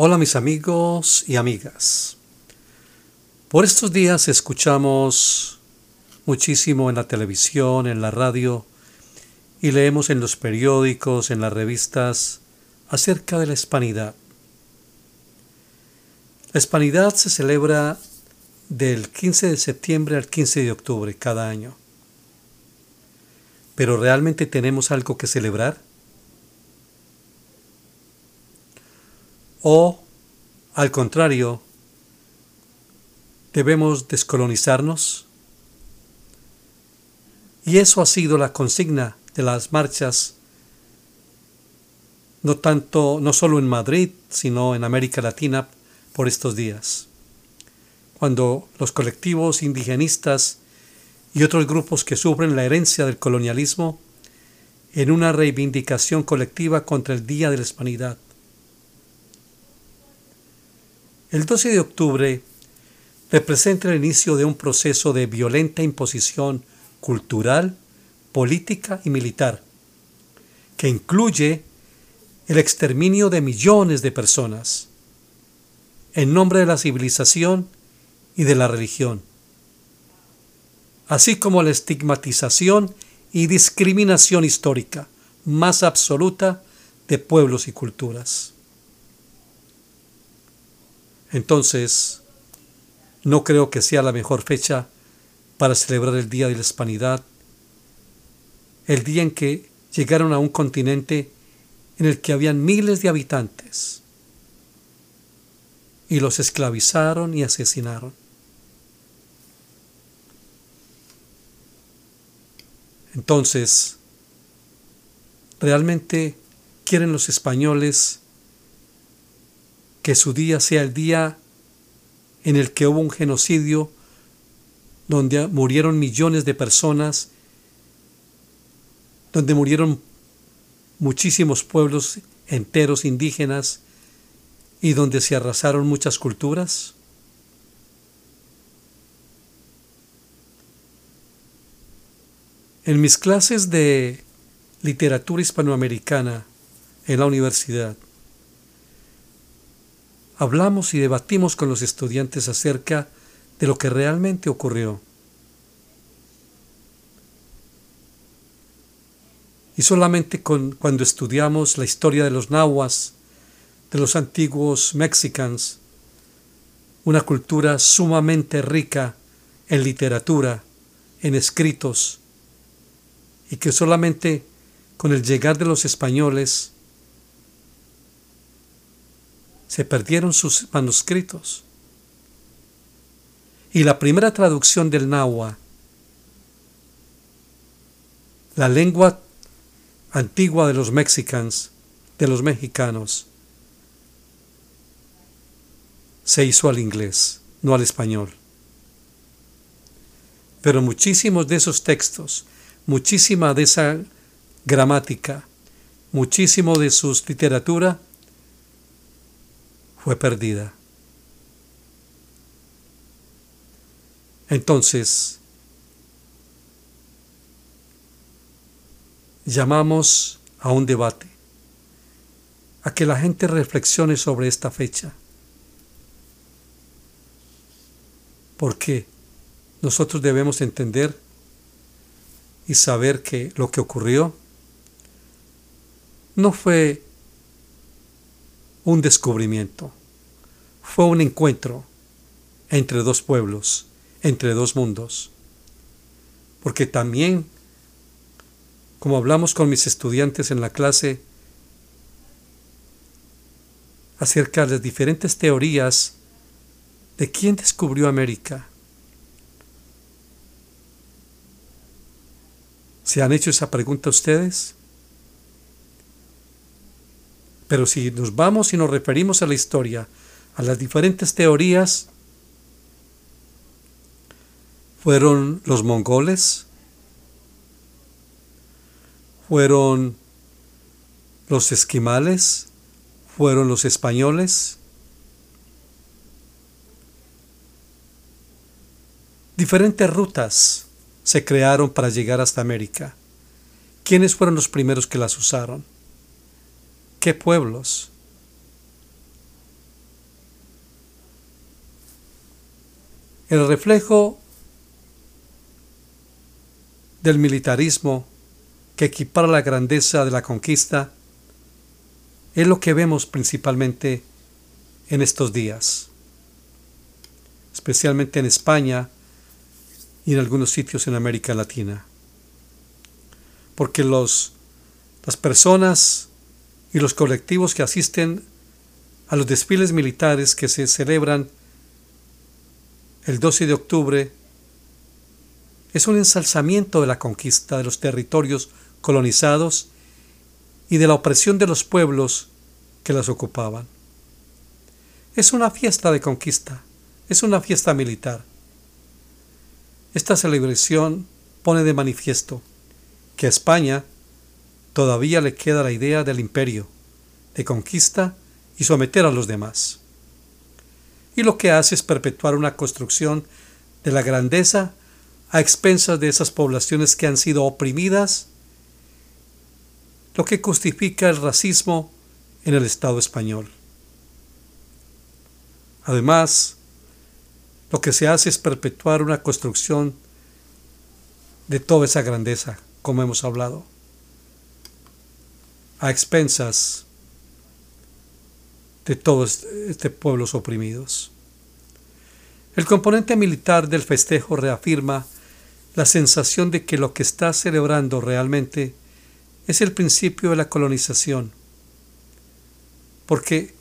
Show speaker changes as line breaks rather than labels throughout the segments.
Hola mis amigos y amigas. Por estos días escuchamos muchísimo en la televisión, en la radio y leemos en los periódicos, en las revistas acerca de la hispanidad. La hispanidad se celebra del 15 de septiembre al 15 de octubre cada año. Pero ¿realmente tenemos algo que celebrar? ¿O, al contrario, debemos descolonizarnos? Y eso ha sido la consigna de las marchas, no tanto, no solo en Madrid, sino en América Latina por estos días, cuando los colectivos indigenistas y otros grupos que sufren la herencia del colonialismo en una reivindicación colectiva contra el Día de la Hispanidad. El 12 de octubre representa el inicio de un proceso de violenta imposición cultural, política y militar, que incluye el exterminio de millones de personas en nombre de la civilización y de la religión así como la estigmatización y discriminación histórica más absoluta de pueblos y culturas. Entonces, no creo que sea la mejor fecha para celebrar el Día de la Hispanidad, el día en que llegaron a un continente en el que habían miles de habitantes y los esclavizaron y asesinaron. Entonces, ¿realmente quieren los españoles que su día sea el día en el que hubo un genocidio donde murieron millones de personas, donde murieron muchísimos pueblos enteros indígenas y donde se arrasaron muchas culturas? En mis clases de literatura hispanoamericana en la universidad, hablamos y debatimos con los estudiantes acerca de lo que realmente ocurrió. Y solamente cuando estudiamos la historia de los nahuas, de los antiguos mexicanos, una cultura sumamente rica en literatura, en escritos, y que solamente con el llegar de los españoles se perdieron sus manuscritos. Y la primera traducción del náhuatl, la lengua antigua de los mexicanos, de los mexicanos, se hizo al inglés, no al español. Pero muchísimos de esos textos muchísima de esa gramática, muchísimo de su literatura fue perdida. Entonces, llamamos a un debate, a que la gente reflexione sobre esta fecha. Porque nosotros debemos entender y saber que lo que ocurrió no fue un descubrimiento, fue un encuentro entre dos pueblos, entre dos mundos. Porque también, como hablamos con mis estudiantes en la clase, acerca de las diferentes teorías de quién descubrió América, ¿Se han hecho esa pregunta ustedes? Pero si nos vamos y nos referimos a la historia, a las diferentes teorías, fueron los mongoles, fueron los esquimales, fueron los españoles, diferentes rutas se crearon para llegar hasta América? ¿Quiénes fueron los primeros que las usaron? ¿Qué pueblos? El reflejo del militarismo que equipara la grandeza de la conquista es lo que vemos principalmente en estos días, especialmente en España y en algunos sitios en América Latina. Porque los, las personas y los colectivos que asisten a los desfiles militares que se celebran el 12 de octubre es un ensalzamiento de la conquista de los territorios colonizados y de la opresión de los pueblos que las ocupaban. Es una fiesta de conquista, es una fiesta militar. Esta celebración pone de manifiesto que a España todavía le queda la idea del imperio, de conquista y someter a los demás. Y lo que hace es perpetuar una construcción de la grandeza a expensas de esas poblaciones que han sido oprimidas, lo que justifica el racismo en el Estado español. Además, lo que se hace es perpetuar una construcción de toda esa grandeza, como hemos hablado, a expensas de todos estos pueblos oprimidos. El componente militar del festejo reafirma la sensación de que lo que está celebrando realmente es el principio de la colonización. Porque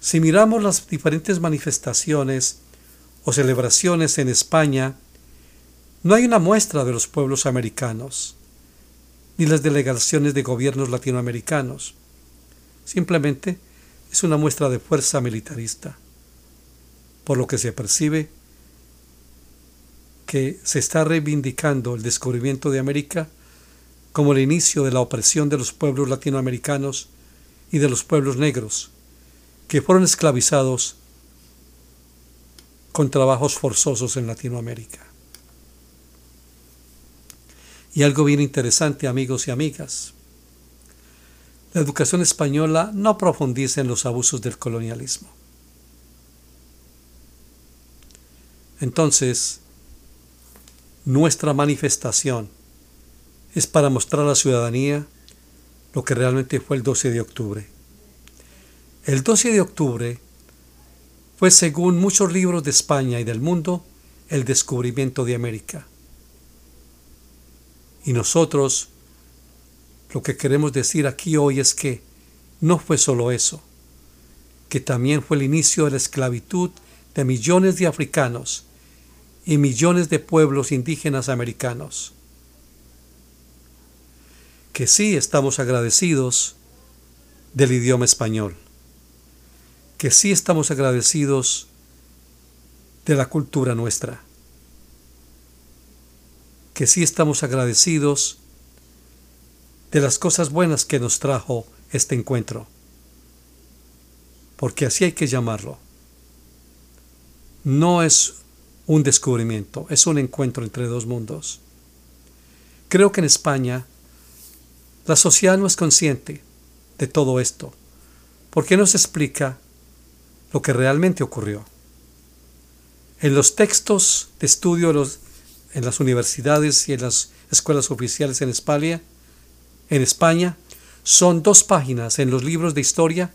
si miramos las diferentes manifestaciones o celebraciones en España, no hay una muestra de los pueblos americanos, ni las delegaciones de gobiernos latinoamericanos. Simplemente es una muestra de fuerza militarista, por lo que se percibe que se está reivindicando el descubrimiento de América como el inicio de la opresión de los pueblos latinoamericanos y de los pueblos negros, que fueron esclavizados con trabajos forzosos en Latinoamérica. Y algo bien interesante, amigos y amigas. La educación española no profundiza en los abusos del colonialismo. Entonces, nuestra manifestación es para mostrar a la ciudadanía lo que realmente fue el 12 de octubre. El 12 de octubre fue, según muchos libros de España y del mundo, el descubrimiento de América. Y nosotros lo que queremos decir aquí hoy es que no fue solo eso, que también fue el inicio de la esclavitud de millones de africanos y millones de pueblos indígenas americanos. Que sí estamos agradecidos del idioma español, que sí estamos agradecidos de la cultura nuestra, que sí estamos agradecidos de las cosas buenas que nos trajo este encuentro, porque así hay que llamarlo. No es un descubrimiento, es un encuentro entre dos mundos. Creo que en España la sociedad no es consciente de todo esto, porque no se explica lo que realmente ocurrió. En los textos de estudio en las universidades y en las escuelas oficiales en España, en España, son dos páginas en los libros de historia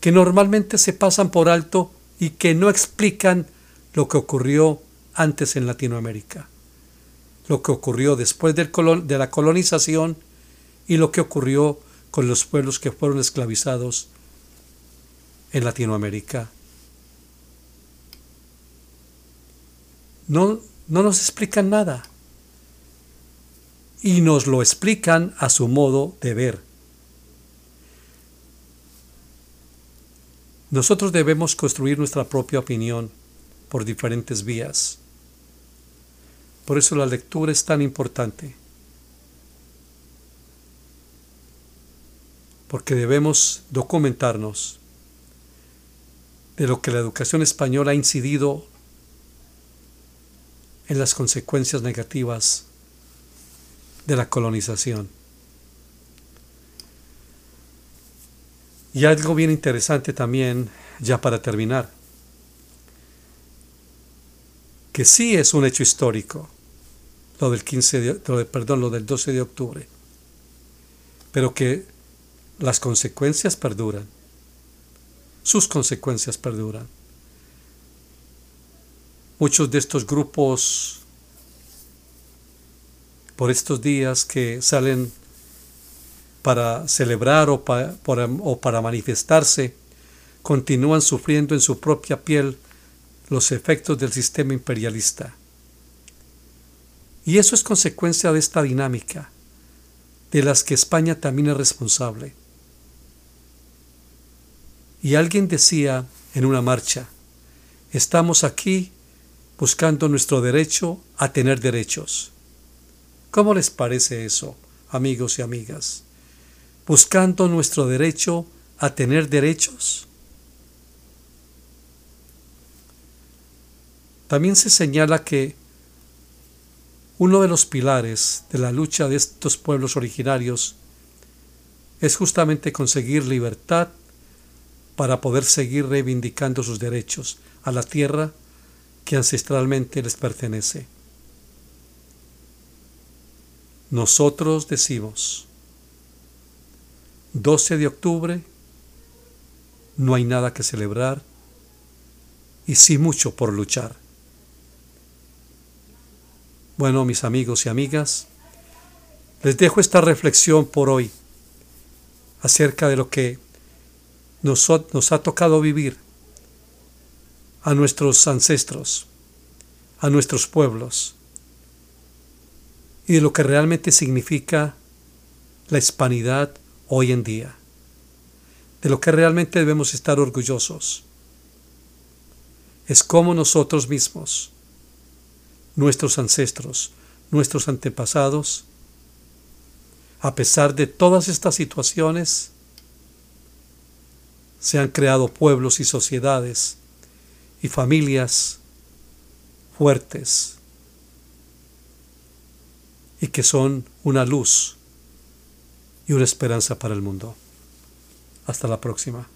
que normalmente se pasan por alto y que no explican lo que ocurrió antes en Latinoamérica, lo que ocurrió después de la colonización y lo que ocurrió con los pueblos que fueron esclavizados en Latinoamérica. No, no nos explican nada y nos lo explican a su modo de ver. Nosotros debemos construir nuestra propia opinión por diferentes vías. Por eso la lectura es tan importante. Porque debemos documentarnos de lo que la educación española ha incidido en las consecuencias negativas de la colonización. Y algo bien interesante también, ya para terminar, que sí es un hecho histórico, lo del 15 de, perdón, lo del 12 de octubre, pero que las consecuencias perduran. Sus consecuencias perduran. Muchos de estos grupos por estos días que salen para celebrar o, o para manifestarse, continúan sufriendo en su propia piel los efectos del sistema imperialista. Y eso es consecuencia de esta dinámica, de las que España también es responsable. Y alguien decía en una marcha, estamos aquí buscando nuestro derecho a tener derechos. ¿Cómo les parece eso, amigos y amigas? Buscando nuestro derecho a tener derechos. También se señala que uno de los pilares de la lucha de estos pueblos originarios es justamente conseguir libertad para poder seguir reivindicando sus derechos a la tierra que ancestralmente les pertenece. Nosotros decimos, 12 de octubre, no hay nada que celebrar y sí mucho por luchar. Bueno, mis amigos y amigas, les dejo esta reflexión por hoy acerca de lo que nos, nos, ha tocado vivir a nuestros ancestros, a nuestros pueblos, y de lo que realmente significa la hispanidad hoy en día, de lo que realmente debemos estar orgullosos. Es como nosotros mismos nuestros ancestros, nuestros antepasados, a pesar de todas estas situaciones, se han creado pueblos y sociedades y familias fuertes y que son una luz y una esperanza para el mundo. Hasta la próxima.